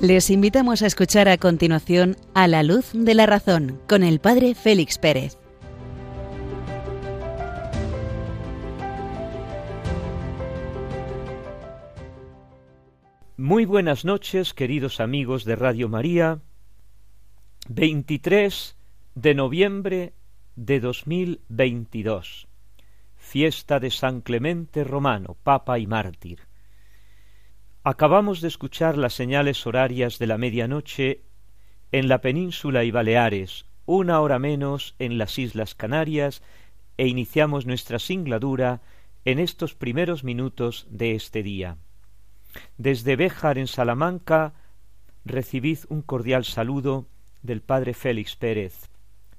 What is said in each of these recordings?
Les invitamos a escuchar a continuación A la luz de la razón con el Padre Félix Pérez. Muy buenas noches, queridos amigos de Radio María. 23 de noviembre de 2022, fiesta de San Clemente Romano, Papa y Mártir. Acabamos de escuchar las señales horarias de la medianoche en la península y Baleares, una hora menos en las Islas Canarias, e iniciamos nuestra singladura en estos primeros minutos de este día. Desde Béjar en Salamanca recibid un cordial saludo del Padre Félix Pérez,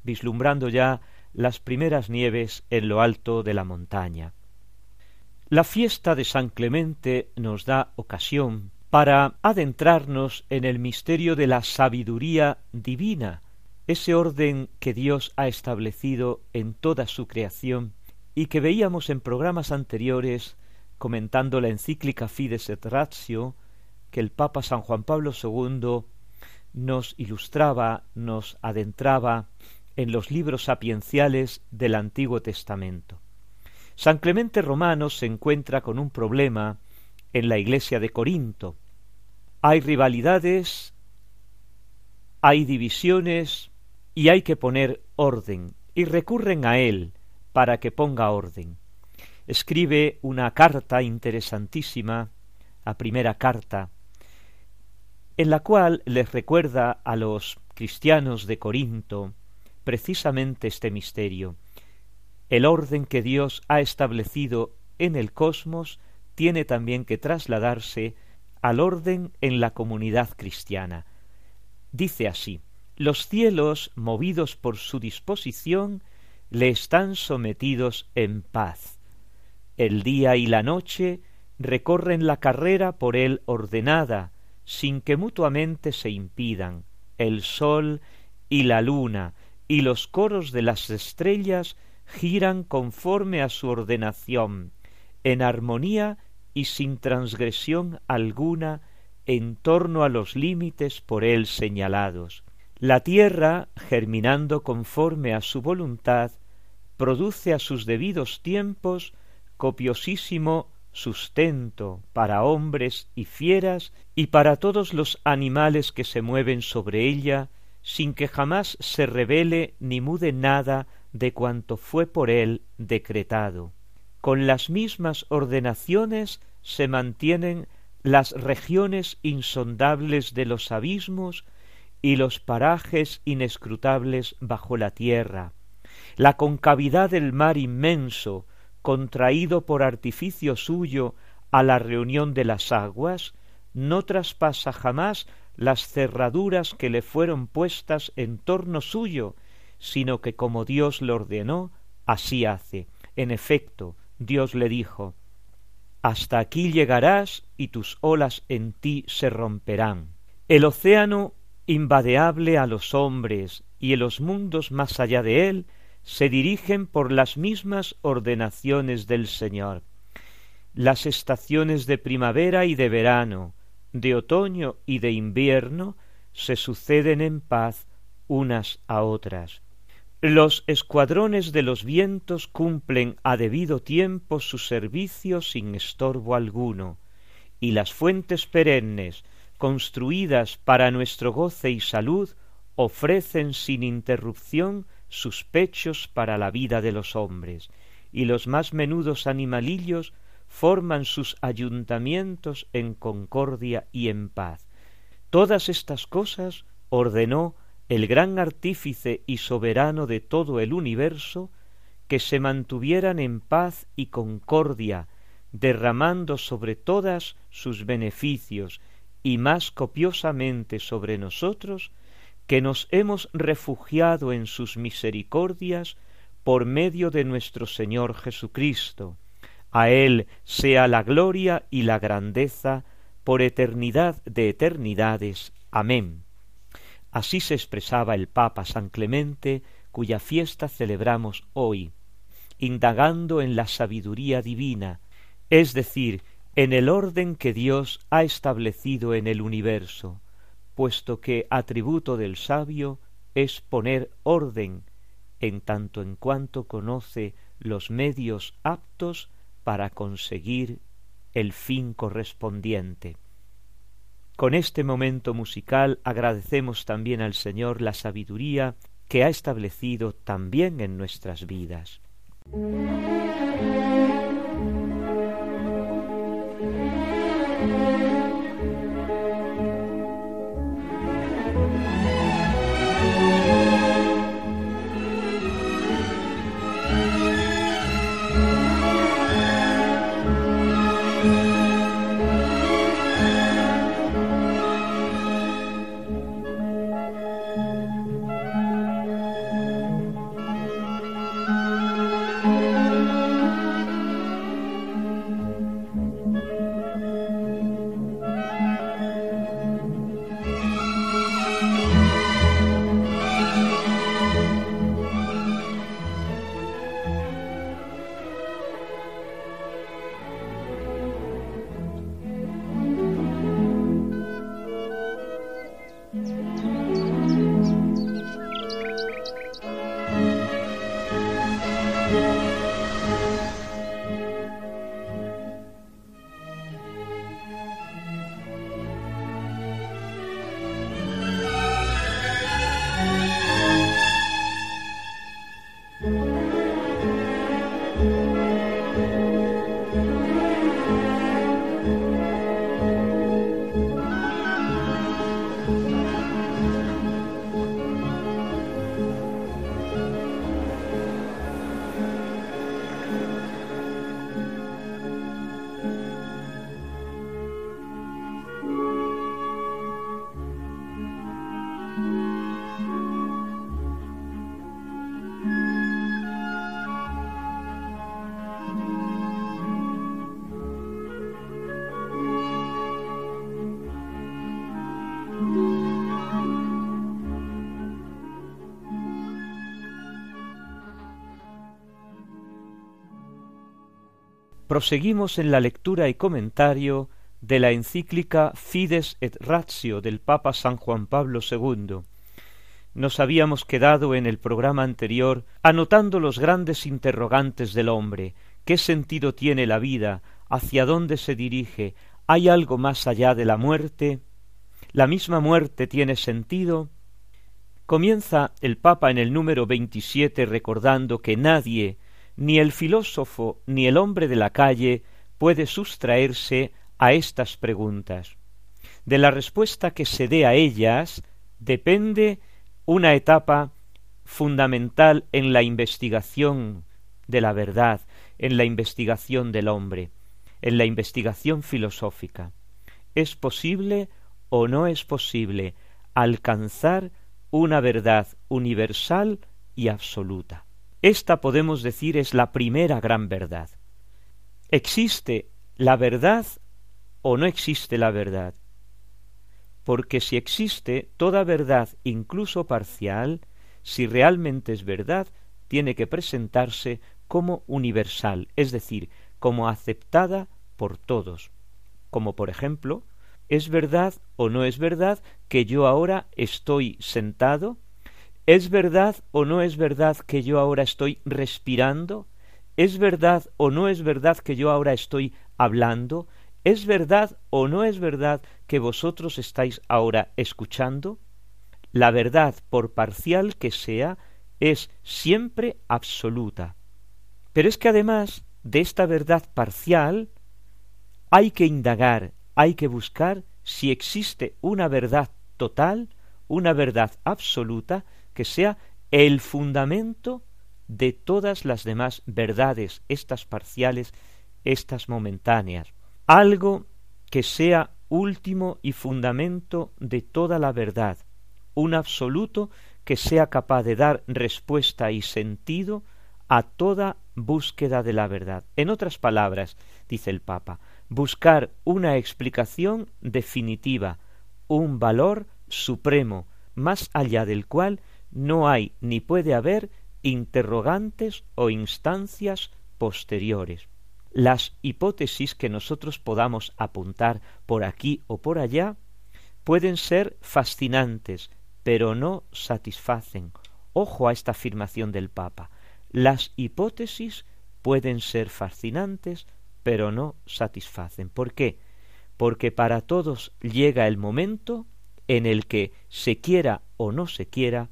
vislumbrando ya las primeras nieves en lo alto de la montaña. La fiesta de San Clemente nos da ocasión para adentrarnos en el misterio de la sabiduría divina, ese orden que Dios ha establecido en toda su creación y que veíamos en programas anteriores comentando la encíclica Fides et Ratio que el Papa San Juan Pablo II nos ilustraba, nos adentraba en los libros sapienciales del Antiguo Testamento. San Clemente Romano se encuentra con un problema en la iglesia de Corinto. Hay rivalidades, hay divisiones y hay que poner orden, y recurren a él para que ponga orden. Escribe una carta interesantísima, la primera carta, en la cual les recuerda a los cristianos de Corinto precisamente este misterio, el orden que Dios ha establecido en el cosmos tiene también que trasladarse al orden en la comunidad cristiana. Dice así, los cielos, movidos por su disposición, le están sometidos en paz. El día y la noche recorren la carrera por él ordenada, sin que mutuamente se impidan. El sol y la luna y los coros de las estrellas giran conforme a su ordenación, en armonía y sin transgresión alguna en torno a los límites por él señalados. La tierra, germinando conforme a su voluntad, produce a sus debidos tiempos copiosísimo sustento para hombres y fieras y para todos los animales que se mueven sobre ella, sin que jamás se revele ni mude nada de cuanto fue por él decretado. Con las mismas ordenaciones se mantienen las regiones insondables de los abismos y los parajes inescrutables bajo la tierra. La concavidad del mar inmenso, contraído por artificio suyo a la reunión de las aguas, no traspasa jamás las cerraduras que le fueron puestas en torno suyo, sino que como Dios le ordenó, así hace. En efecto, Dios le dijo, Hasta aquí llegarás y tus olas en ti se romperán. El océano invadeable a los hombres y en los mundos más allá de él se dirigen por las mismas ordenaciones del Señor. Las estaciones de primavera y de verano, de otoño y de invierno se suceden en paz unas a otras. Los escuadrones de los vientos cumplen a debido tiempo su servicio sin estorbo alguno, y las fuentes perennes, construidas para nuestro goce y salud, ofrecen sin interrupción sus pechos para la vida de los hombres, y los más menudos animalillos forman sus ayuntamientos en concordia y en paz. Todas estas cosas ordenó el gran artífice y soberano de todo el universo, que se mantuvieran en paz y concordia, derramando sobre todas sus beneficios y más copiosamente sobre nosotros, que nos hemos refugiado en sus misericordias por medio de nuestro Señor Jesucristo. A Él sea la gloria y la grandeza por eternidad de eternidades. Amén. Así se expresaba el Papa San Clemente, cuya fiesta celebramos hoy, indagando en la sabiduría divina, es decir, en el orden que Dios ha establecido en el universo, puesto que atributo del sabio es poner orden en tanto en cuanto conoce los medios aptos para conseguir el fin correspondiente. Con este momento musical agradecemos también al Señor la sabiduría que ha establecido también en nuestras vidas. Proseguimos en la lectura y comentario de la encíclica Fides et Ratio del Papa San Juan Pablo II. Nos habíamos quedado en el programa anterior anotando los grandes interrogantes del hombre, qué sentido tiene la vida, hacia dónde se dirige, hay algo más allá de la muerte, la misma muerte tiene sentido. Comienza el Papa en el número veintisiete recordando que nadie ni el filósofo ni el hombre de la calle puede sustraerse a estas preguntas. De la respuesta que se dé a ellas depende una etapa fundamental en la investigación de la verdad, en la investigación del hombre, en la investigación filosófica. ¿Es posible o no es posible alcanzar una verdad universal y absoluta? Esta podemos decir es la primera gran verdad. ¿Existe la verdad o no existe la verdad? Porque si existe toda verdad, incluso parcial, si realmente es verdad, tiene que presentarse como universal, es decir, como aceptada por todos. Como por ejemplo, ¿es verdad o no es verdad que yo ahora estoy sentado ¿Es verdad o no es verdad que yo ahora estoy respirando? ¿Es verdad o no es verdad que yo ahora estoy hablando? ¿Es verdad o no es verdad que vosotros estáis ahora escuchando? La verdad, por parcial que sea, es siempre absoluta. Pero es que además de esta verdad parcial, hay que indagar, hay que buscar si existe una verdad total, una verdad absoluta, que sea el fundamento de todas las demás verdades, estas parciales, estas momentáneas, algo que sea último y fundamento de toda la verdad, un absoluto que sea capaz de dar respuesta y sentido a toda búsqueda de la verdad. En otras palabras, dice el Papa, buscar una explicación definitiva, un valor supremo, más allá del cual no hay ni puede haber interrogantes o instancias posteriores. Las hipótesis que nosotros podamos apuntar por aquí o por allá pueden ser fascinantes, pero no satisfacen. Ojo a esta afirmación del Papa. Las hipótesis pueden ser fascinantes, pero no satisfacen. ¿Por qué? Porque para todos llega el momento en el que, se quiera o no se quiera,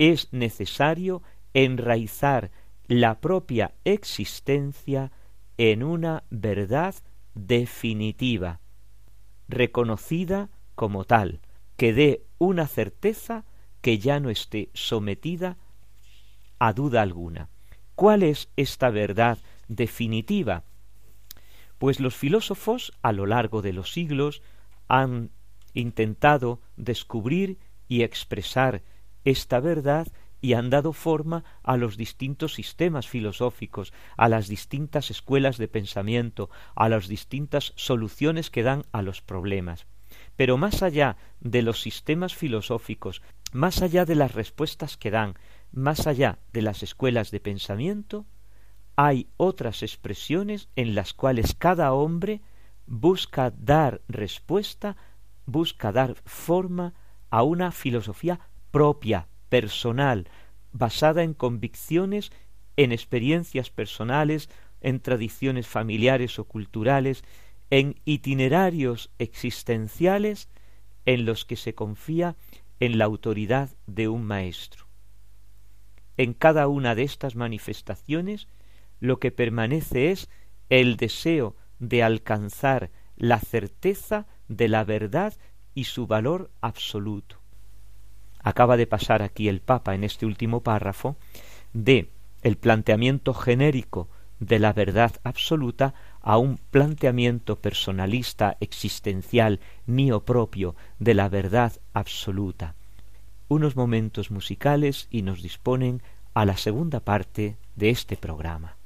es necesario enraizar la propia existencia en una verdad definitiva, reconocida como tal, que dé una certeza que ya no esté sometida a duda alguna. ¿Cuál es esta verdad definitiva? Pues los filósofos a lo largo de los siglos han intentado descubrir y expresar esta verdad y han dado forma a los distintos sistemas filosóficos, a las distintas escuelas de pensamiento, a las distintas soluciones que dan a los problemas. Pero más allá de los sistemas filosóficos, más allá de las respuestas que dan, más allá de las escuelas de pensamiento, hay otras expresiones en las cuales cada hombre busca dar respuesta, busca dar forma a una filosofía propia, personal, basada en convicciones, en experiencias personales, en tradiciones familiares o culturales, en itinerarios existenciales en los que se confía en la autoridad de un maestro. En cada una de estas manifestaciones lo que permanece es el deseo de alcanzar la certeza de la verdad y su valor absoluto acaba de pasar aquí el Papa en este último párrafo de el planteamiento genérico de la verdad absoluta a un planteamiento personalista existencial mío propio de la verdad absoluta. Unos momentos musicales y nos disponen a la segunda parte de este programa.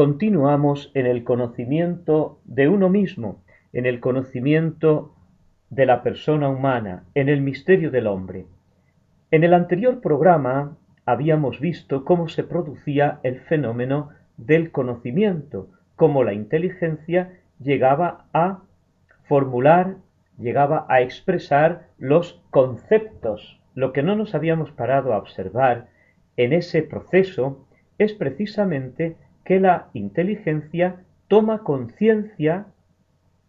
Continuamos en el conocimiento de uno mismo, en el conocimiento de la persona humana, en el misterio del hombre. En el anterior programa habíamos visto cómo se producía el fenómeno del conocimiento, cómo la inteligencia llegaba a formular, llegaba a expresar los conceptos. Lo que no nos habíamos parado a observar en ese proceso es precisamente que la inteligencia toma conciencia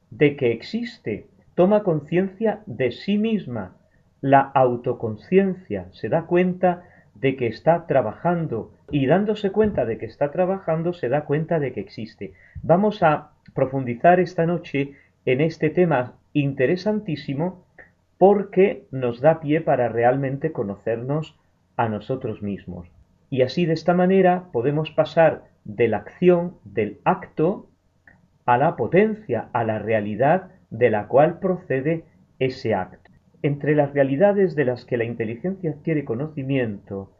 de que existe, toma conciencia de sí misma. La autoconciencia se da cuenta de que está trabajando y dándose cuenta de que está trabajando se da cuenta de que existe. Vamos a profundizar esta noche en este tema interesantísimo porque nos da pie para realmente conocernos a nosotros mismos. Y así de esta manera podemos pasar de la acción, del acto, a la potencia, a la realidad de la cual procede ese acto. Entre las realidades de las que la inteligencia adquiere conocimiento,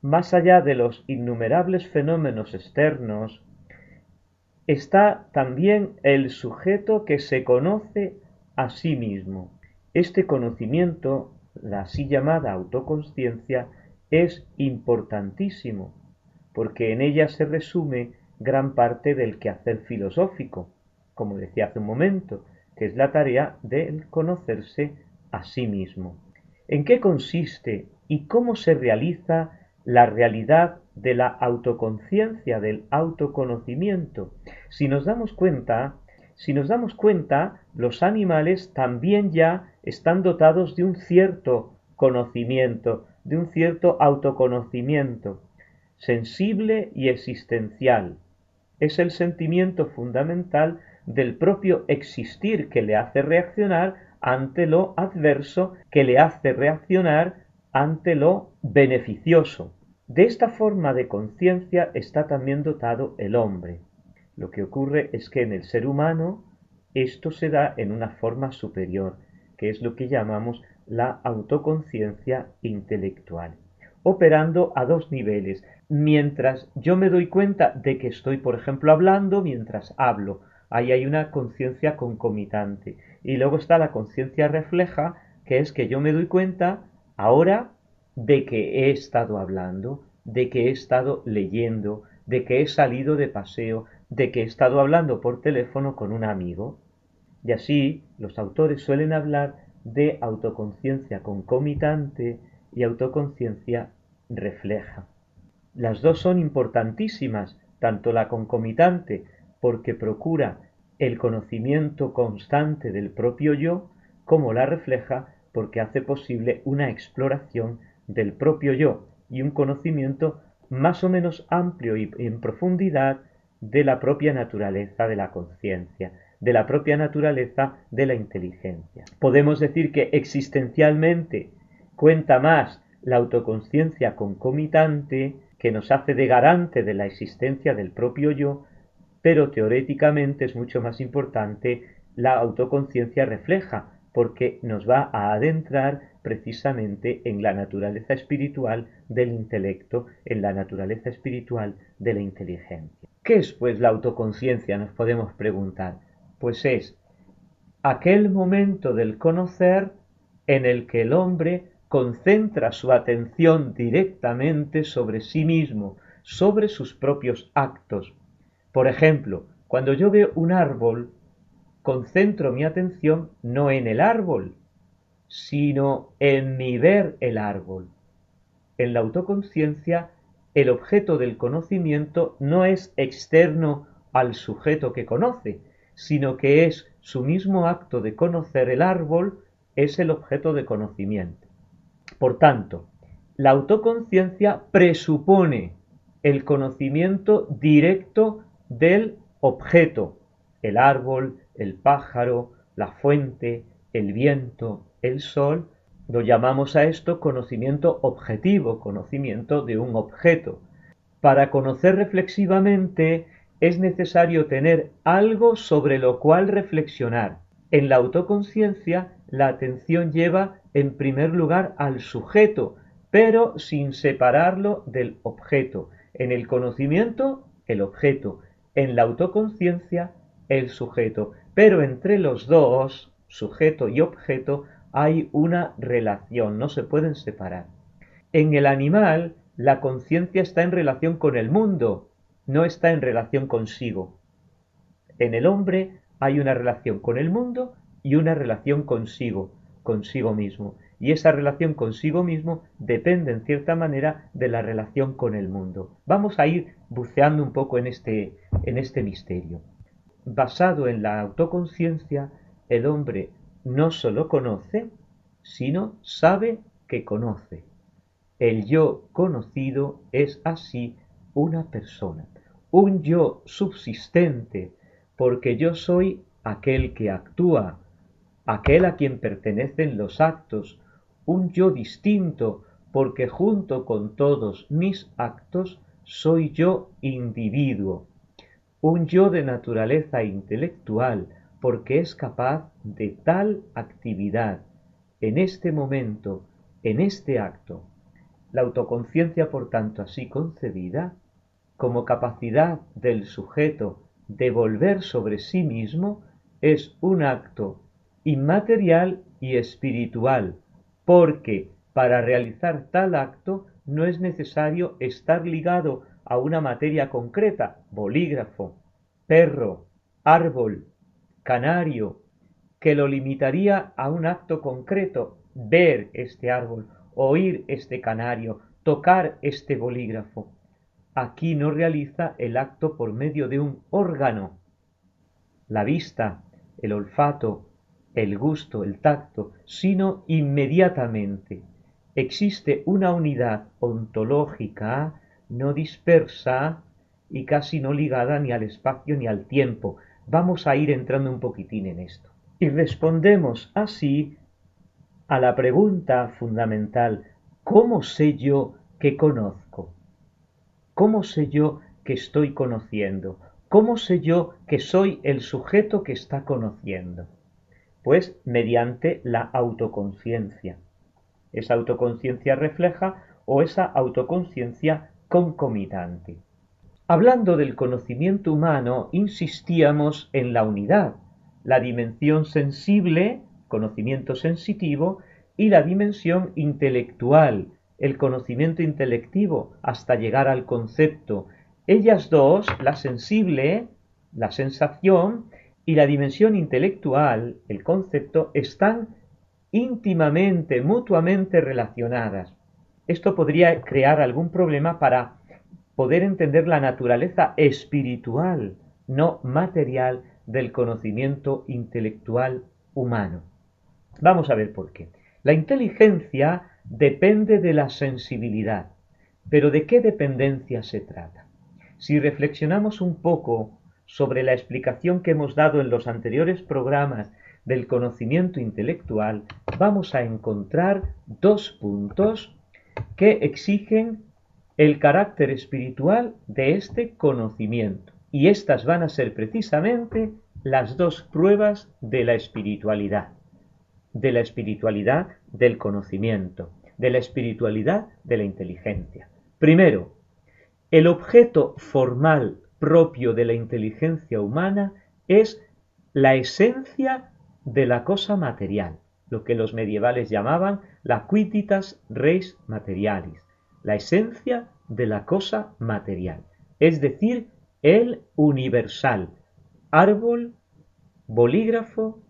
más allá de los innumerables fenómenos externos, está también el sujeto que se conoce a sí mismo. Este conocimiento, la así llamada autoconsciencia, es importantísimo, porque en ella se resume gran parte del quehacer filosófico, como decía hace un momento, que es la tarea de conocerse a sí mismo. ¿En qué consiste y cómo se realiza la realidad de la autoconciencia, del autoconocimiento? Si nos damos cuenta, si nos damos cuenta, los animales también ya están dotados de un cierto conocimiento, de un cierto autoconocimiento, sensible y existencial. Es el sentimiento fundamental del propio existir que le hace reaccionar ante lo adverso, que le hace reaccionar ante lo beneficioso. De esta forma de conciencia está también dotado el hombre. Lo que ocurre es que en el ser humano esto se da en una forma superior, que es lo que llamamos la autoconciencia intelectual, operando a dos niveles. Mientras yo me doy cuenta de que estoy, por ejemplo, hablando, mientras hablo, ahí hay una conciencia concomitante. Y luego está la conciencia refleja, que es que yo me doy cuenta ahora de que he estado hablando, de que he estado leyendo, de que he salido de paseo, de que he estado hablando por teléfono con un amigo. Y así los autores suelen hablar de autoconciencia concomitante y autoconciencia refleja. Las dos son importantísimas, tanto la concomitante porque procura el conocimiento constante del propio yo, como la refleja porque hace posible una exploración del propio yo y un conocimiento más o menos amplio y en profundidad de la propia naturaleza de la conciencia, de la propia naturaleza de la inteligencia. Podemos decir que existencialmente cuenta más la autoconciencia concomitante que nos hace de garante de la existencia del propio yo, pero teoréticamente es mucho más importante la autoconciencia refleja, porque nos va a adentrar precisamente en la naturaleza espiritual del intelecto, en la naturaleza espiritual de la inteligencia. ¿Qué es pues la autoconciencia? Nos podemos preguntar. Pues es aquel momento del conocer en el que el hombre concentra su atención directamente sobre sí mismo, sobre sus propios actos. Por ejemplo, cuando yo veo un árbol, concentro mi atención no en el árbol, sino en mi ver el árbol. En la autoconciencia el objeto del conocimiento no es externo al sujeto que conoce, sino que es su mismo acto de conocer el árbol, es el objeto de conocimiento. Por tanto, la autoconciencia presupone el conocimiento directo del objeto, el árbol, el pájaro, la fuente, el viento, el sol, lo llamamos a esto conocimiento objetivo, conocimiento de un objeto. Para conocer reflexivamente es necesario tener algo sobre lo cual reflexionar. En la autoconciencia la atención lleva en primer lugar al sujeto, pero sin separarlo del objeto. En el conocimiento, el objeto. En la autoconciencia, el sujeto. Pero entre los dos, sujeto y objeto, hay una relación, no se pueden separar. En el animal, la conciencia está en relación con el mundo, no está en relación consigo. En el hombre hay una relación con el mundo y una relación consigo, consigo mismo. Y esa relación consigo mismo depende en cierta manera de la relación con el mundo. Vamos a ir buceando un poco en este, en este misterio. Basado en la autoconciencia, el hombre no sólo conoce, sino sabe que conoce. El yo conocido es así una persona, un yo subsistente, porque yo soy aquel que actúa, aquel a quien pertenecen los actos, un yo distinto, porque junto con todos mis actos soy yo individuo, un yo de naturaleza intelectual, porque es capaz de tal actividad, en este momento, en este acto. La autoconciencia, por tanto, así concebida, como capacidad del sujeto de volver sobre sí mismo, es un acto inmaterial y espiritual, porque para realizar tal acto no es necesario estar ligado a una materia concreta, bolígrafo, perro, árbol, canario, que lo limitaría a un acto concreto, ver este árbol, oír este canario, tocar este bolígrafo. Aquí no realiza el acto por medio de un órgano. La vista, el olfato, el gusto, el tacto, sino inmediatamente. Existe una unidad ontológica no dispersa y casi no ligada ni al espacio ni al tiempo. Vamos a ir entrando un poquitín en esto. Y respondemos así a la pregunta fundamental, ¿cómo sé yo que conozco? ¿Cómo sé yo que estoy conociendo? ¿Cómo sé yo que soy el sujeto que está conociendo? Pues mediante la autoconciencia. Esa autoconciencia refleja o esa autoconciencia concomitante. Hablando del conocimiento humano, insistíamos en la unidad, la dimensión sensible, conocimiento sensitivo, y la dimensión intelectual, el conocimiento intelectivo, hasta llegar al concepto. Ellas dos, la sensible, la sensación, y la dimensión intelectual, el concepto, están íntimamente, mutuamente relacionadas. Esto podría crear algún problema para poder entender la naturaleza espiritual, no material, del conocimiento intelectual humano. Vamos a ver por qué. La inteligencia depende de la sensibilidad. Pero ¿de qué dependencia se trata? Si reflexionamos un poco sobre la explicación que hemos dado en los anteriores programas del conocimiento intelectual, vamos a encontrar dos puntos que exigen el carácter espiritual de este conocimiento. Y estas van a ser precisamente las dos pruebas de la espiritualidad, de la espiritualidad del conocimiento, de la espiritualidad de la inteligencia. Primero, el objeto formal propio de la inteligencia humana es la esencia de la cosa material lo que los medievales llamaban la quidditas res materialis, la esencia de la cosa material, es decir, el universal, árbol, bolígrafo,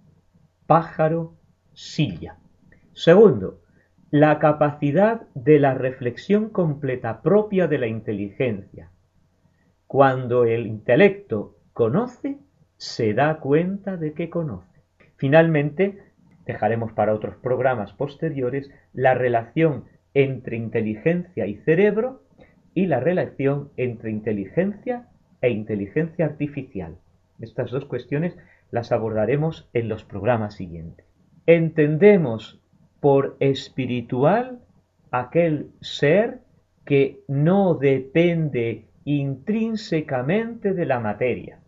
pájaro, silla. Segundo, la capacidad de la reflexión completa propia de la inteligencia. Cuando el intelecto conoce, se da cuenta de que conoce. Finalmente, dejaremos para otros programas posteriores la relación entre inteligencia y cerebro y la relación entre inteligencia e inteligencia artificial. Estas dos cuestiones las abordaremos en los programas siguientes. Entendemos por espiritual aquel ser que no depende intrínsecamente de la materia,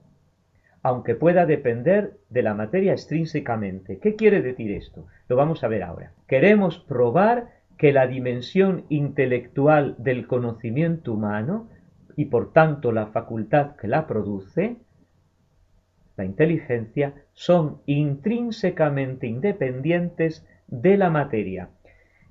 aunque pueda depender de la materia extrínsecamente. ¿Qué quiere decir esto? Lo vamos a ver ahora. Queremos probar que la dimensión intelectual del conocimiento humano y por tanto la facultad que la produce, la inteligencia, son intrínsecamente independientes de la materia.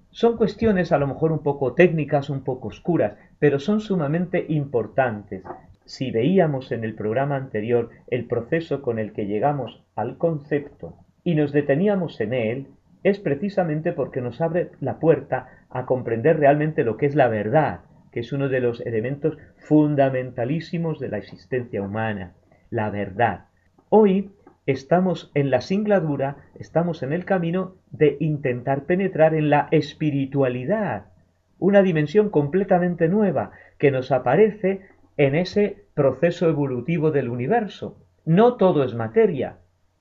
Son cuestiones a lo mejor un poco técnicas, un poco oscuras, pero son sumamente importantes si veíamos en el programa anterior el proceso con el que llegamos al concepto y nos deteníamos en él, es precisamente porque nos abre la puerta a comprender realmente lo que es la verdad, que es uno de los elementos fundamentalísimos de la existencia humana, la verdad. Hoy estamos en la singladura, estamos en el camino de intentar penetrar en la espiritualidad una dimensión completamente nueva que nos aparece en ese proceso evolutivo del universo. No todo es materia.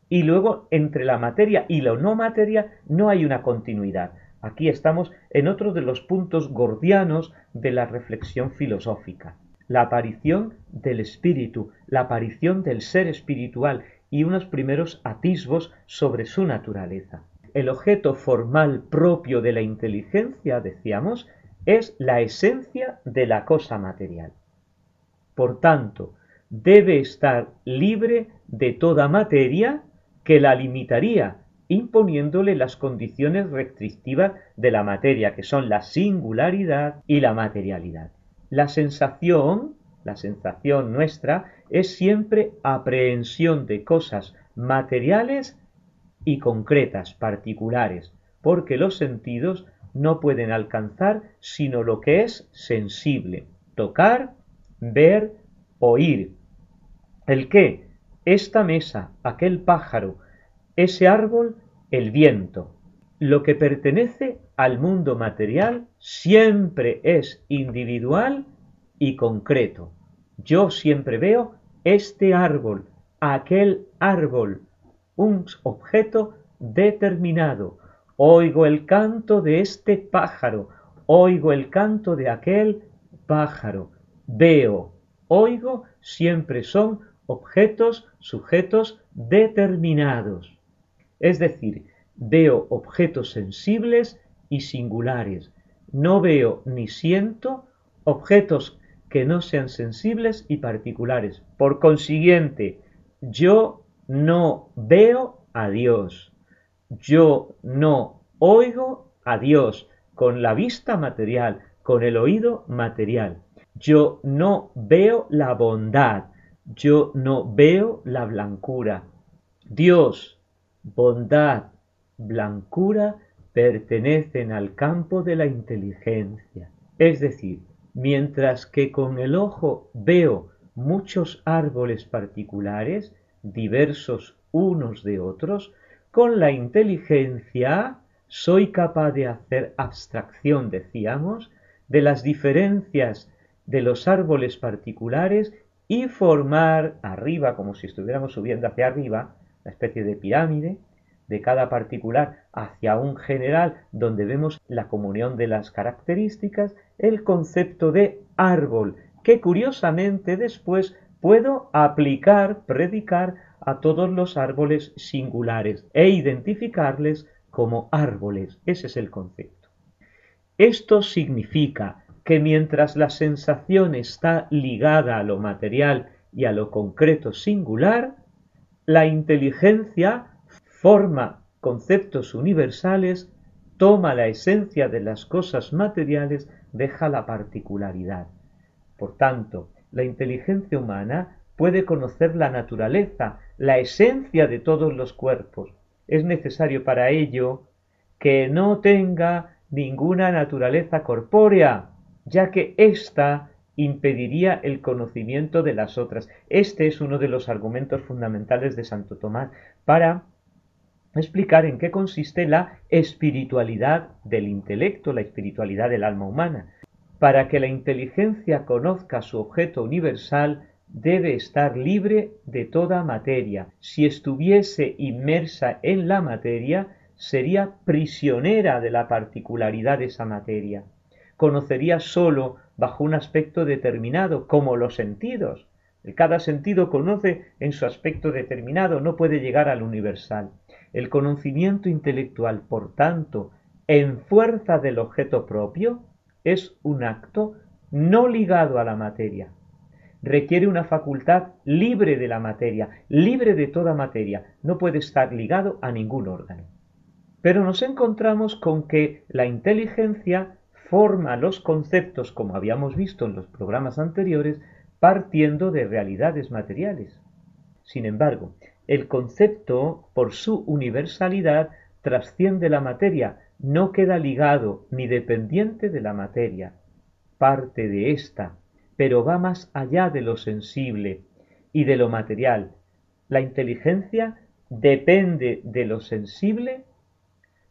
Y luego, entre la materia y la no materia, no hay una continuidad. Aquí estamos en otro de los puntos gordianos de la reflexión filosófica. La aparición del espíritu, la aparición del ser espiritual y unos primeros atisbos sobre su naturaleza. El objeto formal propio de la inteligencia, decíamos, es la esencia de la cosa material. Por tanto, debe estar libre de toda materia que la limitaría, imponiéndole las condiciones restrictivas de la materia, que son la singularidad y la materialidad. La sensación, la sensación nuestra, es siempre aprehensión de cosas materiales y concretas, particulares, porque los sentidos no pueden alcanzar sino lo que es sensible, tocar, ver, oír. ¿El qué? Esta mesa, aquel pájaro, ese árbol, el viento. Lo que pertenece al mundo material siempre es individual y concreto. Yo siempre veo este árbol, aquel árbol, un objeto determinado, Oigo el canto de este pájaro, oigo el canto de aquel pájaro. Veo, oigo, siempre son objetos, sujetos determinados. Es decir, veo objetos sensibles y singulares. No veo ni siento objetos que no sean sensibles y particulares. Por consiguiente, yo no veo a Dios. Yo no oigo a Dios con la vista material, con el oído material. Yo no veo la bondad, yo no veo la blancura. Dios, bondad, blancura pertenecen al campo de la inteligencia. Es decir, mientras que con el ojo veo muchos árboles particulares, diversos unos de otros, con la inteligencia soy capaz de hacer abstracción, decíamos, de las diferencias de los árboles particulares y formar arriba, como si estuviéramos subiendo hacia arriba, una especie de pirámide, de cada particular hacia un general donde vemos la comunión de las características, el concepto de árbol, que curiosamente después puedo aplicar, predicar a todos los árboles singulares e identificarles como árboles. Ese es el concepto. Esto significa que mientras la sensación está ligada a lo material y a lo concreto singular, la inteligencia forma conceptos universales, toma la esencia de las cosas materiales, deja la particularidad. Por tanto, la inteligencia humana puede conocer la naturaleza, la esencia de todos los cuerpos. Es necesario para ello que no tenga ninguna naturaleza corpórea, ya que ésta impediría el conocimiento de las otras. Este es uno de los argumentos fundamentales de Santo Tomás para explicar en qué consiste la espiritualidad del intelecto, la espiritualidad del alma humana. Para que la inteligencia conozca su objeto universal, debe estar libre de toda materia. Si estuviese inmersa en la materia, sería prisionera de la particularidad de esa materia. Conocería sólo bajo un aspecto determinado, como los sentidos. Cada sentido conoce en su aspecto determinado, no puede llegar al universal. El conocimiento intelectual, por tanto, en fuerza del objeto propio, es un acto no ligado a la materia, requiere una facultad libre de la materia, libre de toda materia, no puede estar ligado a ningún órgano. Pero nos encontramos con que la inteligencia forma los conceptos, como habíamos visto en los programas anteriores, partiendo de realidades materiales. Sin embargo, el concepto, por su universalidad, trasciende la materia, no queda ligado ni dependiente de la materia, parte de ésta, pero va más allá de lo sensible y de lo material. La inteligencia depende de lo sensible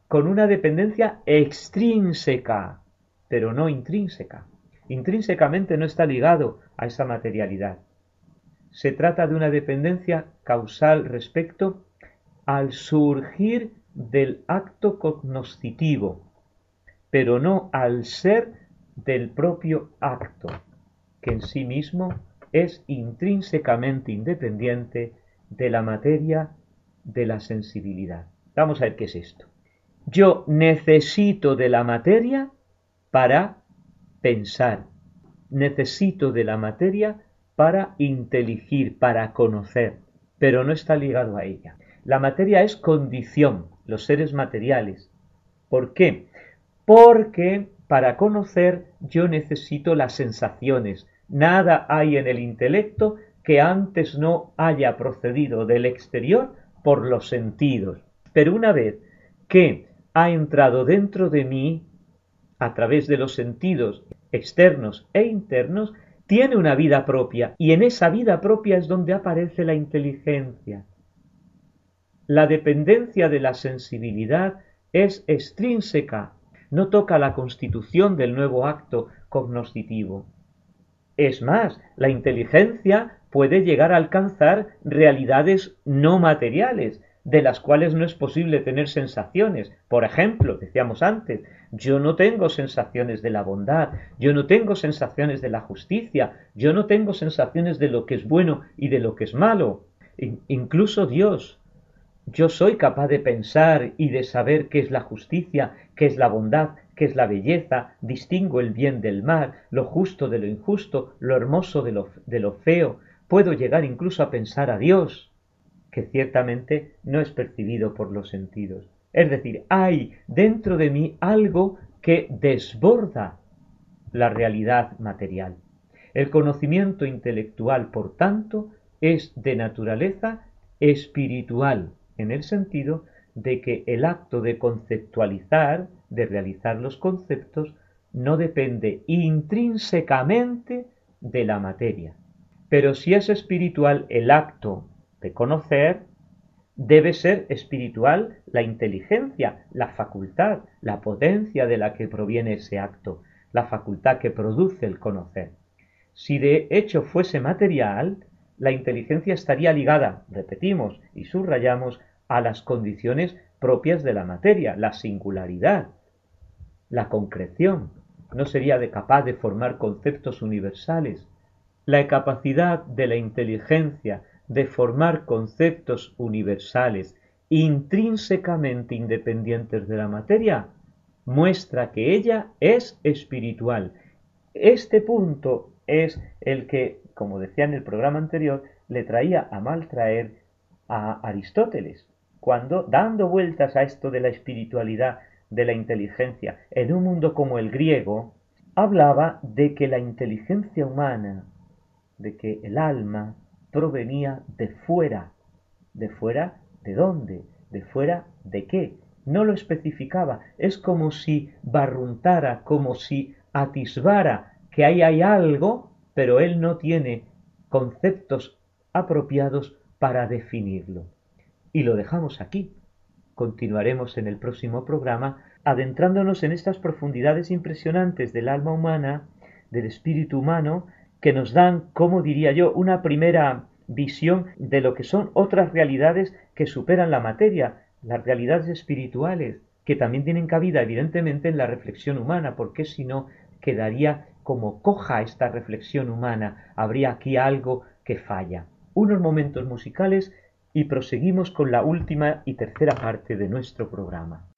con una dependencia extrínseca. pero no intrínseca. Intrínsecamente no está ligado a esa materialidad. Se trata de una dependencia causal respecto al surgir del acto cognoscitivo, pero no al ser del propio acto, que en sí mismo es intrínsecamente independiente de la materia de la sensibilidad. Vamos a ver qué es esto. Yo necesito de la materia para pensar, necesito de la materia para inteligir, para conocer, pero no está ligado a ella. La materia es condición, los seres materiales. ¿Por qué? Porque para conocer yo necesito las sensaciones. Nada hay en el intelecto que antes no haya procedido del exterior por los sentidos. Pero una vez que ha entrado dentro de mí, a través de los sentidos externos e internos, tiene una vida propia y en esa vida propia es donde aparece la inteligencia. La dependencia de la sensibilidad es extrínseca, no toca la constitución del nuevo acto cognoscitivo. Es más, la inteligencia puede llegar a alcanzar realidades no materiales, de las cuales no es posible tener sensaciones. Por ejemplo, decíamos antes, yo no tengo sensaciones de la bondad, yo no tengo sensaciones de la justicia, yo no tengo sensaciones de lo que es bueno y de lo que es malo. incluso Dios yo soy capaz de pensar y de saber qué es la justicia, qué es la bondad, qué es la belleza, distingo el bien del mal, lo justo de lo injusto, lo hermoso de lo, feo, puedo llegar incluso a pensar a Dios, que ciertamente no es percibido por los sentidos. Es decir, hay dentro de mí algo que desborda la realidad material. El conocimiento intelectual, por tanto, es de naturaleza espiritual, en el sentido de que el acto de conceptualizar, de realizar los conceptos, no depende intrínsecamente de la materia. Pero si es espiritual el acto de conocer, debe ser espiritual la inteligencia, la facultad, la potencia de la que proviene ese acto, la facultad que produce el conocer. Si de hecho fuese material, la inteligencia estaría ligada, repetimos y subrayamos, a las condiciones propias de la materia, la singularidad, la concreción. No sería de capaz de formar conceptos universales. La capacidad de la inteligencia de formar conceptos universales intrínsecamente independientes de la materia muestra que ella es espiritual. Este punto es el que, como decía en el programa anterior, le traía a mal traer a Aristóteles cuando, dando vueltas a esto de la espiritualidad, de la inteligencia, en un mundo como el griego, hablaba de que la inteligencia humana, de que el alma provenía de fuera. ¿De fuera de dónde? ¿De fuera de qué? No lo especificaba. Es como si barruntara, como si atisbara que ahí hay algo, pero él no tiene conceptos apropiados para definirlo. Y lo dejamos aquí. Continuaremos en el próximo programa adentrándonos en estas profundidades impresionantes del alma humana, del espíritu humano, que nos dan, como diría yo, una primera visión de lo que son otras realidades que superan la materia, las realidades espirituales, que también tienen cabida evidentemente en la reflexión humana, porque si no quedaría como coja esta reflexión humana, habría aquí algo que falla. Unos momentos musicales y proseguimos con la última y tercera parte de nuestro programa.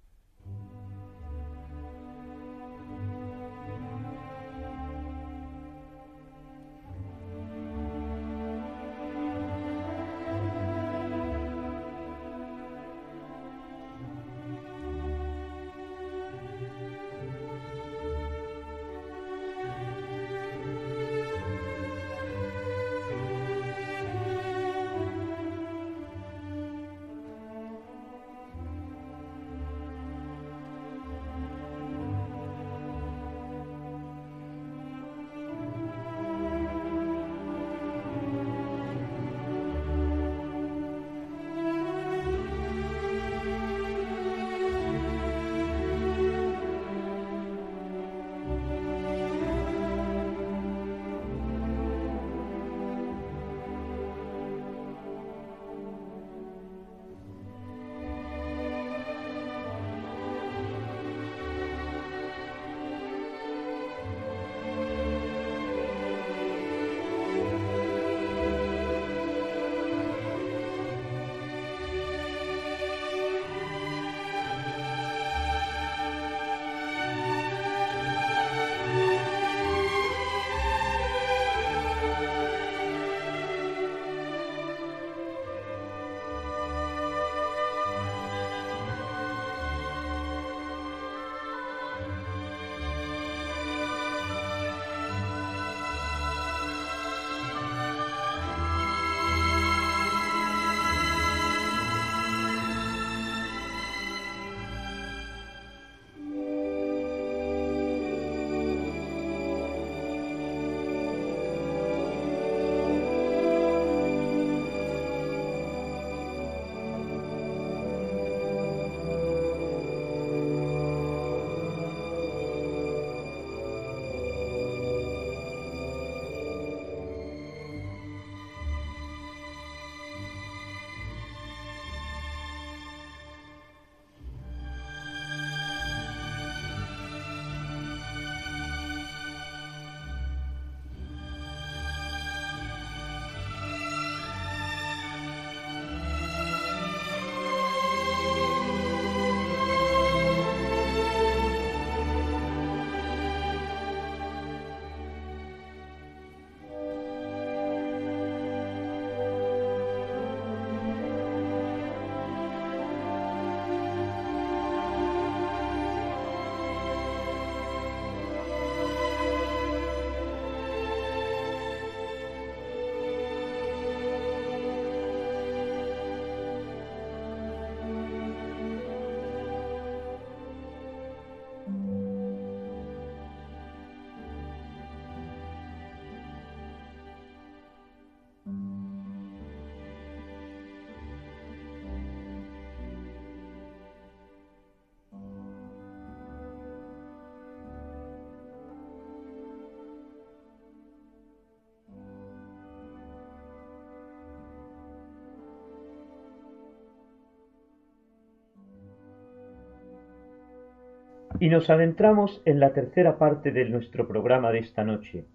Y nos adentramos en la tercera parte de nuestro programa de esta noche.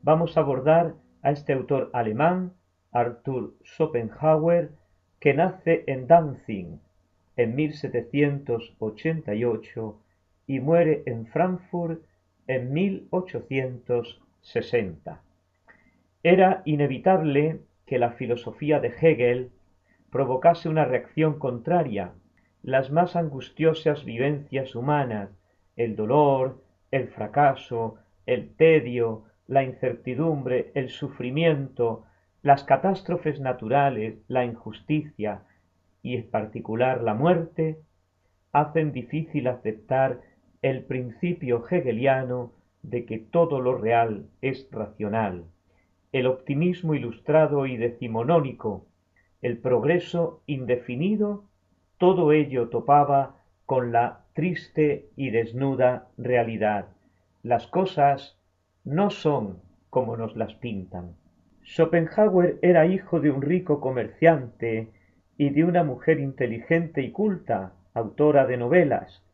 Vamos a abordar a este autor alemán, Arthur Schopenhauer, que nace en Danzig en 1788 y muere en Frankfurt en 1860. Era inevitable que la filosofía de Hegel provocase una reacción contraria. Las más angustiosas vivencias humanas, el dolor, el fracaso, el tedio, la incertidumbre, el sufrimiento, las catástrofes naturales, la injusticia y en particular la muerte, hacen difícil aceptar el principio hegeliano de que todo lo real es racional, el optimismo ilustrado y decimonónico, el progreso indefinido, todo ello topaba con la triste y desnuda realidad. Las cosas no son como nos las pintan. Schopenhauer era hijo de un rico comerciante y de una mujer inteligente y culta, autora de novelas.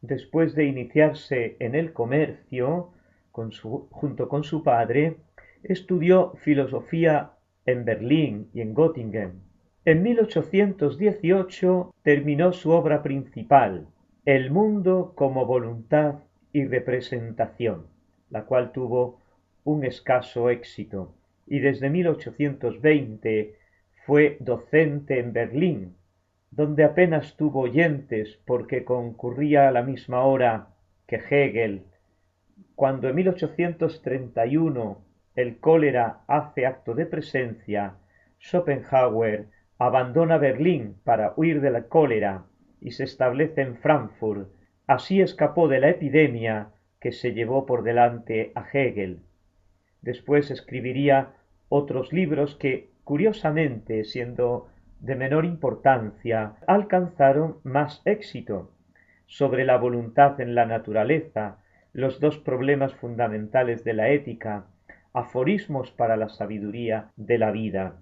Después de iniciarse en el comercio, junto con su padre, estudió filosofía en Berlín y en Göttingen. En 1818 terminó su obra principal, El mundo como voluntad y representación, la cual tuvo un escaso éxito, y desde 1820 fue docente en Berlín, donde apenas tuvo oyentes porque concurría a la misma hora que Hegel. Cuando en 1831 el cólera hace acto de presencia, Schopenhauer abandona Berlín para huir de la cólera y se establece en Frankfurt. Así escapó de la epidemia que se llevó por delante a Hegel. Después escribiría otros libros que, curiosamente, siendo de menor importancia, alcanzaron más éxito sobre la voluntad en la naturaleza, los dos problemas fundamentales de la ética, aforismos para la sabiduría de la vida.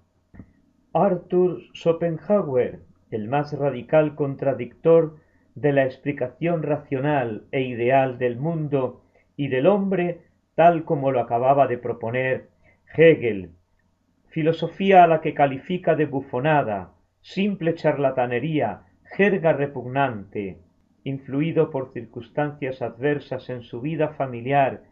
Arthur Schopenhauer, el más radical contradictor de la explicación racional e ideal del mundo y del hombre tal como lo acababa de proponer Hegel, filosofía a la que califica de bufonada, simple charlatanería, jerga repugnante, influido por circunstancias adversas en su vida familiar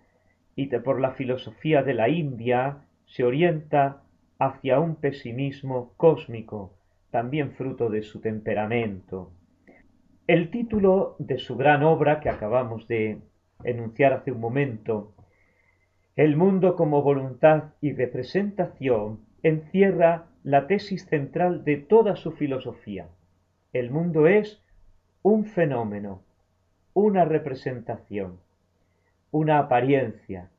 y por la filosofía de la India, se orienta hacia un pesimismo cósmico, también fruto de su temperamento. El título de su gran obra que acabamos de enunciar hace un momento, El mundo como voluntad y representación, encierra la tesis central de toda su filosofía. El mundo es un fenómeno, una representación, una apariencia.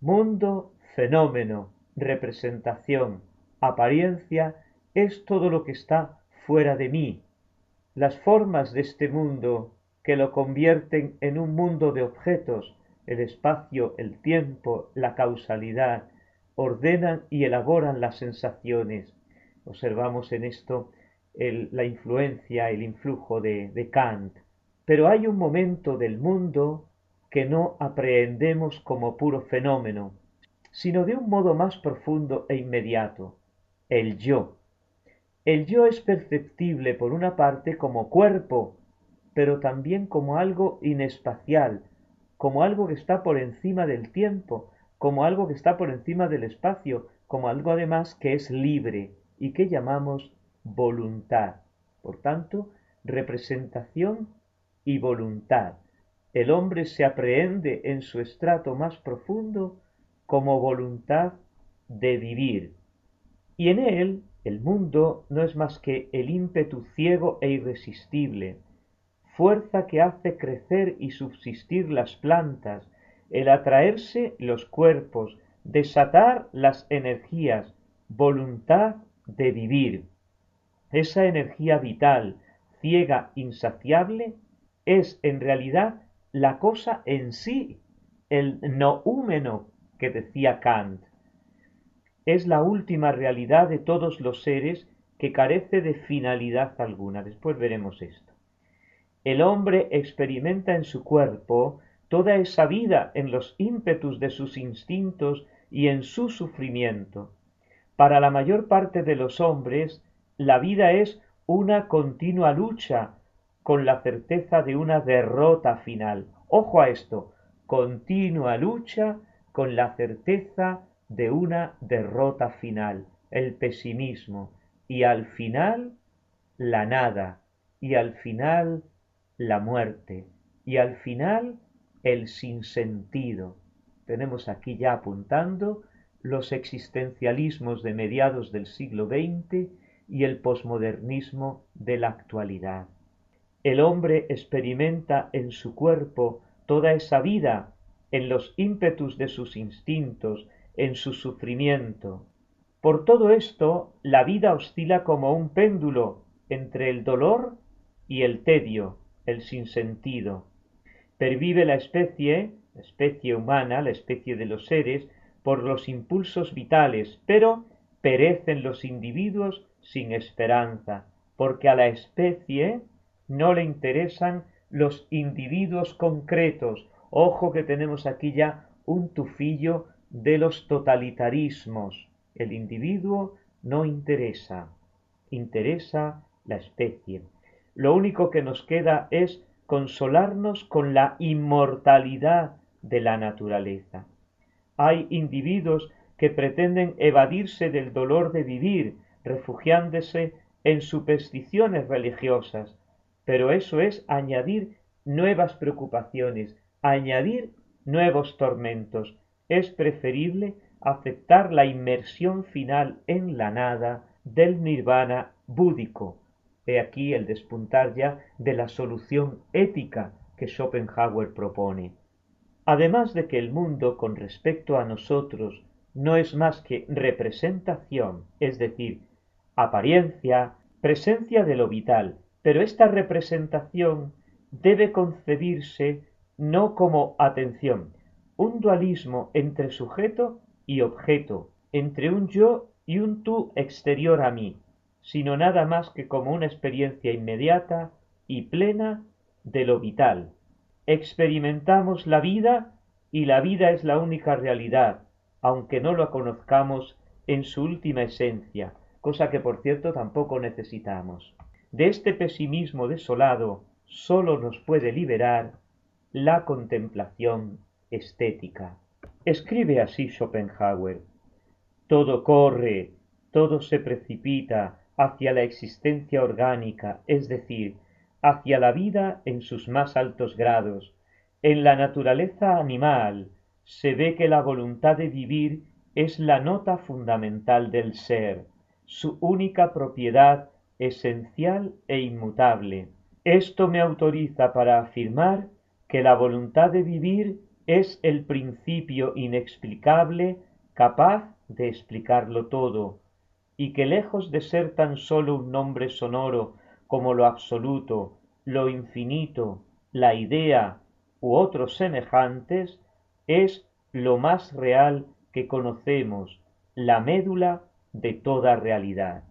Mundo, fenómeno, representación, apariencia, es todo lo que está fuera de mí. Las formas de este mundo que lo convierten en un mundo de objetos, el espacio, el tiempo, la causalidad, ordenan y elaboran las sensaciones. Observamos en esto la influencia, el influjo de, de Kant. Pero hay un momento del mundo que no aprehendemos como puro fenómeno, sino de un modo más profundo e inmediato, el yo. El yo es perceptible por una parte como cuerpo, pero también como algo inespacial, como algo que está por encima del tiempo, como algo que está por encima del espacio, como algo además que es libre y que llamamos voluntad. Por tanto, representación y voluntad. El hombre se aprehende en su estrato más profundo como voluntad de vivir. Y en él el mundo no es más que el ímpetu ciego e irresistible, fuerza que hace crecer y subsistir las plantas, el atraerse los cuerpos, desatar las energías, voluntad de vivir. Esa energía vital, ciega, insaciable, es en realidad la cosa en sí, el noúmeno que decía Kant. Es la última realidad de todos los seres que carece de finalidad alguna. Después veremos esto. El hombre experimenta en su cuerpo toda esa vida en los ímpetus de sus instintos y en su sufrimiento. Para la mayor parte de los hombres, la vida es una continua lucha con la certeza de una derrota final. Ojo a esto, continua lucha con la certeza de una derrota final, el pesimismo, y al final la nada, y al final la muerte y al final el sinsentido. Tenemos aquí ya apuntando los existencialismos de mediados del siglo XX y el posmodernismo de la actualidad. El hombre experimenta en su cuerpo toda esa vida, en los ímpetus de sus instintos, en su sufrimiento. Por todo esto, la vida oscila como un péndulo entre el dolor y el tedio, el sinsentido. Pervive la especie, la especie humana, la especie de los seres, por los impulsos vitales, pero perecen los individuos sin esperanza, porque a la especie no le interesan los individuos concretos. Ojo que tenemos aquí ya un tufillo de los totalitarismos. El individuo no interesa, interesa la especie lo único que nos queda es consolarnos con la inmortalidad de la naturaleza. Hay individuos que pretenden evadirse del dolor de vivir, refugiándose en supersticiones religiosas, pero eso es añadir nuevas preocupaciones, añadir nuevos tormentos. Es preferible aceptar la inmersión final en la nada del nirvana búdico, He aquí el despuntar ya de la solución ética que Schopenhauer propone. Además de que el mundo con respecto a nosotros no es más que representación, es decir, apariencia, presencia de lo vital, pero esta representación debe concebirse no como atención, un dualismo entre sujeto y objeto, entre un yo y un tú exterior a mí, sino nada más que como una experiencia inmediata y plena de lo vital. Experimentamos la vida y la vida es la única realidad, aunque no lo conozcamos en su última esencia, cosa que por cierto tampoco necesitamos. De este pesimismo desolado sólo nos puede liberar la contemplación estética. Escribe así Schopenhauer. Todo corre, todo se precipita, hacia la existencia orgánica, es decir, hacia la vida en sus más altos grados. En la naturaleza animal se ve que la voluntad de vivir es la nota fundamental del ser, su única propiedad esencial e inmutable. Esto me autoriza para afirmar que la voluntad de vivir es el principio inexplicable capaz de explicarlo todo, y que lejos de ser tan sólo un nombre sonoro como lo absoluto, lo infinito, la idea u otros semejantes, es lo más real que conocemos, la médula de toda realidad.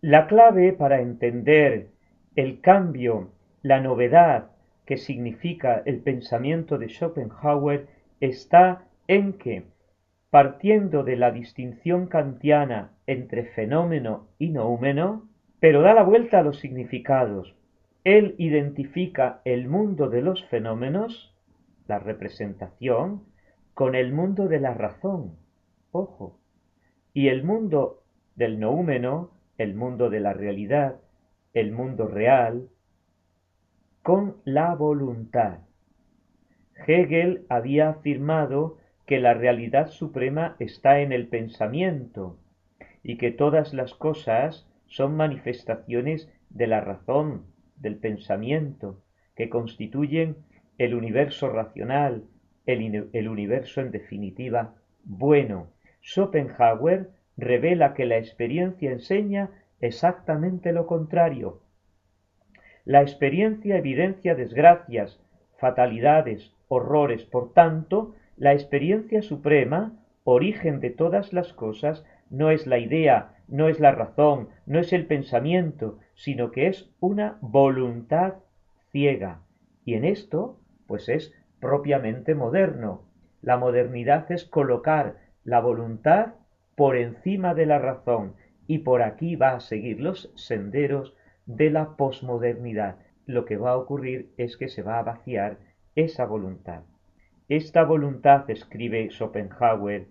La clave para entender el cambio, la novedad que significa el pensamiento de Schopenhauer está en que, partiendo de la distinción kantiana entre fenómeno y noúmeno, pero da la vuelta a los significados. Él identifica el mundo de los fenómenos, la representación, con el mundo de la razón, ojo, y el mundo del noúmeno, el mundo de la realidad, el mundo real, con la voluntad. Hegel había afirmado que la realidad suprema está en el pensamiento, y que todas las cosas son manifestaciones de la razón, del pensamiento, que constituyen el universo racional, el, universo en definitiva bueno. Schopenhauer revela que la experiencia enseña exactamente lo contrario. La experiencia evidencia desgracias, fatalidades, horrores. Por tanto, la experiencia suprema, origen de todas las cosas, no es la idea, no es la razón, no es el pensamiento, sino que es una voluntad ciega, y en esto, pues es propiamente moderno. La modernidad es colocar la voluntad por encima de la razón, y por aquí va a seguir los senderos de la posmodernidad. Lo que va a ocurrir es que se va a vaciar esa voluntad. Esta voluntad, escribe Schopenhauer,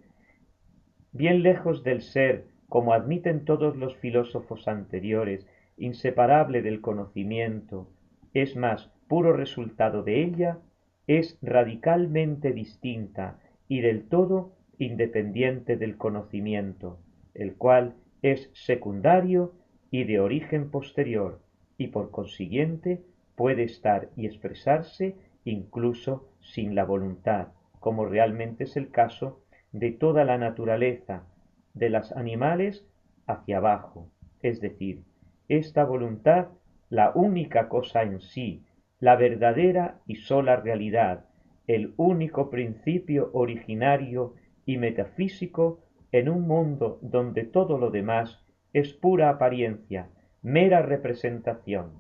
bien lejos del ser, como admiten todos los filósofos anteriores, inseparable del conocimiento, es más puro resultado de ella, es radicalmente distinta y del todo independiente del conocimiento, el cual es secundario y de origen posterior, y por consiguiente puede estar y expresarse incluso sin la voluntad, como realmente es el caso de toda la naturaleza, de las animales hacia abajo, es decir, esta voluntad, la única cosa en sí, la verdadera y sola realidad, el único principio originario y metafísico en un mundo donde todo lo demás es pura apariencia, mera representación.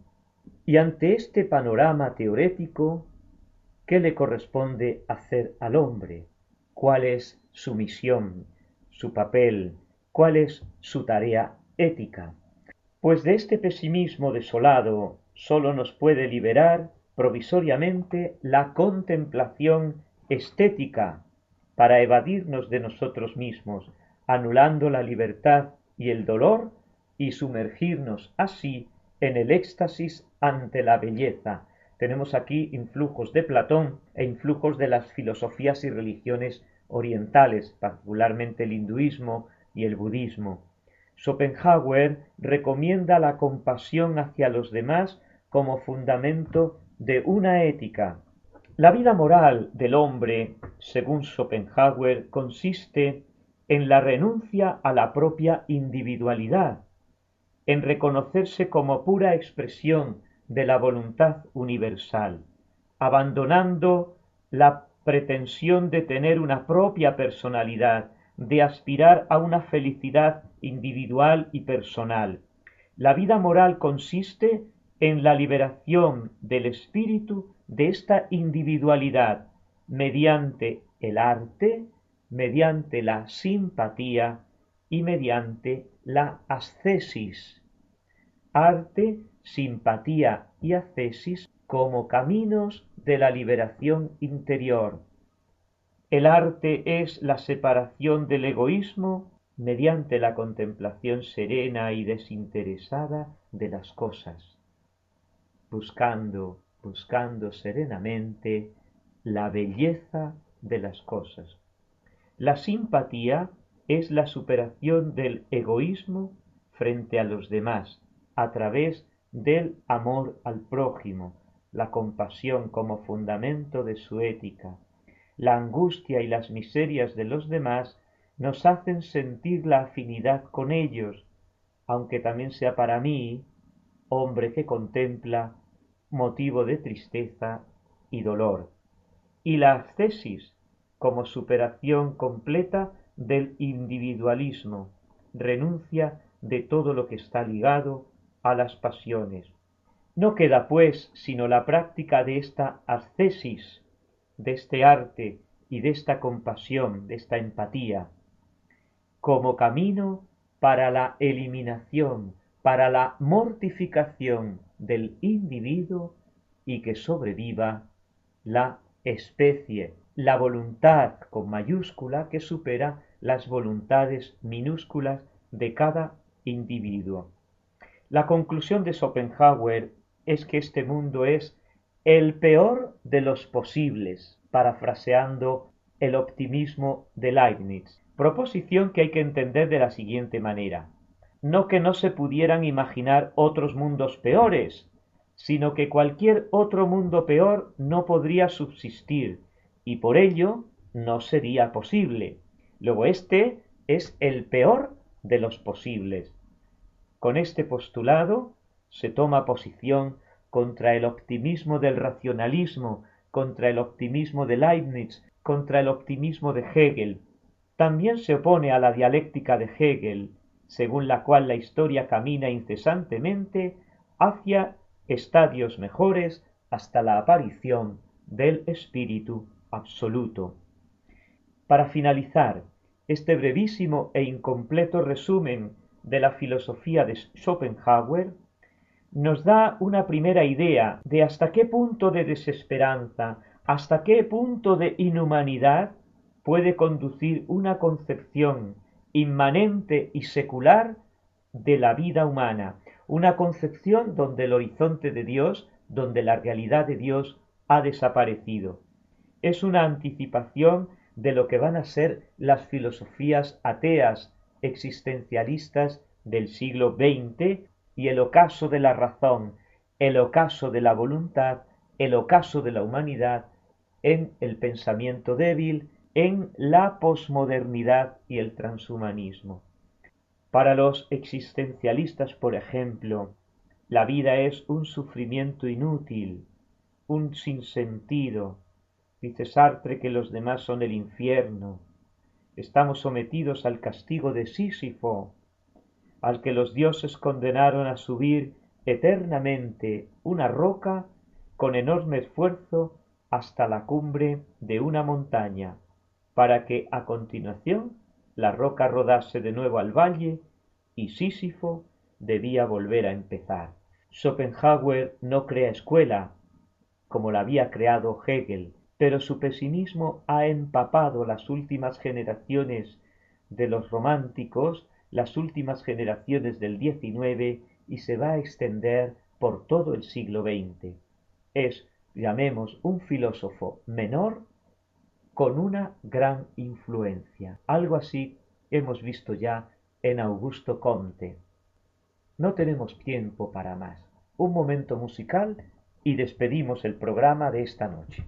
Y ante este panorama teorético, ¿qué le corresponde hacer al hombre? ¿Cuál es su misión, su papel, cuál es su tarea ética? Pues de este pesimismo desolado sólo nos puede liberar provisoriamente la contemplación estética para evadirnos de nosotros mismos, anulando la libertad y el dolor y sumergirnos así en el éxtasis ante la belleza. Tenemos aquí influjos de Platón e influjos de las filosofías y religiones orientales, particularmente el hinduismo y el budismo. Schopenhauer recomienda la compasión hacia los demás como fundamento de una ética. La vida moral del hombre, según Schopenhauer, consiste en la renuncia a la propia individualidad, en reconocerse como pura expresión de la voluntad universal, abandonando la pretensión de tener una propia personalidad, de aspirar a una felicidad individual y personal. La vida moral consiste en la liberación del espíritu de esta individualidad mediante el arte, mediante la simpatía y mediante la ascesis. Arte, simpatía y ascesis como caminos de la liberación interior. El arte es la separación del egoísmo mediante la contemplación serena y desinteresada de las cosas, buscando, buscando serenamente la belleza de las cosas. La simpatía es la superación del egoísmo frente a los demás a través del amor al prójimo, la compasión como fundamento de su ética. La angustia y las miserias de los demás nos hacen sentir la afinidad con ellos, aunque también sea para mí, hombre que contempla, motivo de tristeza y dolor. Y la ascesis como superación completa del individualismo, renuncia de todo lo que está ligado a las pasiones. No queda, pues, sino la práctica de esta ascesis, de este arte y de esta compasión, de esta empatía, como camino para la eliminación, para la mortificación del individuo y que sobreviva la especie la voluntad con mayúscula que supera las voluntades minúsculas de cada individuo. La conclusión de Schopenhauer es que este mundo es el peor de los posibles, parafraseando el optimismo de Leibniz, proposición que hay que entender de la siguiente manera. No que no se pudieran imaginar otros mundos peores, sino que cualquier otro mundo peor no podría subsistir, y por ello no sería posible. Luego este es el peor de los posibles. Con este postulado se toma posición contra el optimismo del racionalismo, contra el optimismo de Leibniz, contra el optimismo de Hegel. También se opone a la dialéctica de Hegel, según la cual la historia camina incesantemente hacia estadios mejores hasta la aparición del Espíritu absoluto. Para finalizar este brevísimo e incompleto resumen de la filosofía de Schopenhauer, nos da una primera idea de hasta qué punto de desesperanza, hasta qué punto de inhumanidad puede conducir una concepción inmanente y secular de la vida humana, una concepción donde el horizonte de Dios, donde la realidad de Dios ha desaparecido. Es una anticipación de lo que van a ser las filosofías ateas existencialistas del siglo XX y el ocaso de la razón, el ocaso de la voluntad, el ocaso de la humanidad en el pensamiento débil, en la posmodernidad y el transhumanismo. Para los existencialistas, por ejemplo, la vida es un sufrimiento inútil, un sinsentido. Dice Sartre que los demás son el infierno. Estamos sometidos al castigo de Sísifo, al que los dioses condenaron a subir eternamente una roca con enorme esfuerzo hasta la cumbre de una montaña, para que a continuación la roca rodase de nuevo al valle y Sísifo debía volver a empezar. Schopenhauer no crea escuela, como la había creado Hegel, pero su pesimismo ha empapado las últimas generaciones de los románticos, las últimas generaciones del XIX y se va a extender por todo el siglo XX. Es, llamemos, un filósofo menor con una gran influencia. Algo así hemos visto ya en Augusto Comte. No tenemos tiempo para más. Un momento musical y despedimos el programa de esta noche.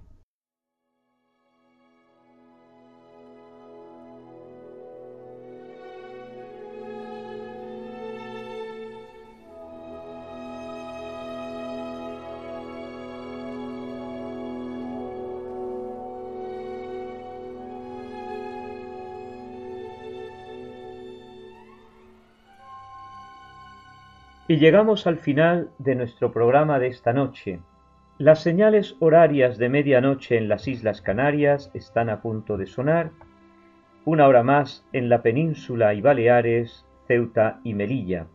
Y llegamos al final de nuestro programa de esta noche. Las señales horarias de medianoche en las Islas Canarias están a punto de sonar, una hora más en la península y Baleares, Ceuta y Melilla.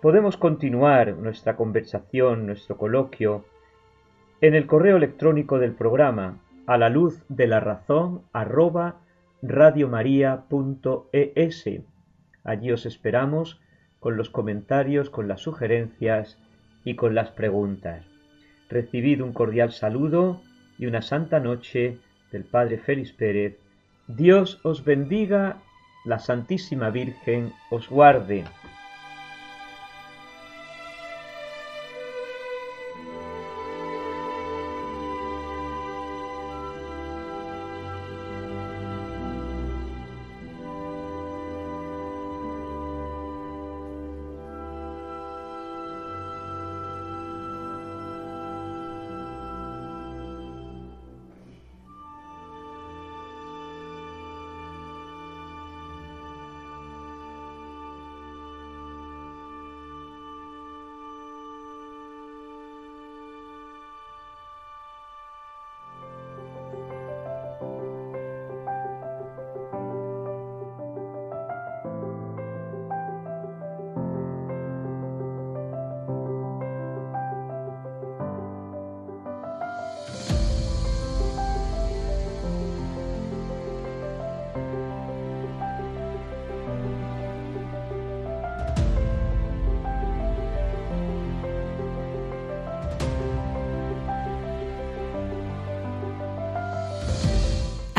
Podemos continuar nuestra conversación, nuestro coloquio, en el correo electrónico del programa a la luz de la razón arroba radiomaria.es. Allí os esperamos con los comentarios, con las sugerencias y con las preguntas. Recibid un cordial saludo y una santa noche del Padre Félix Pérez. Dios os bendiga, la Santísima Virgen os guarde.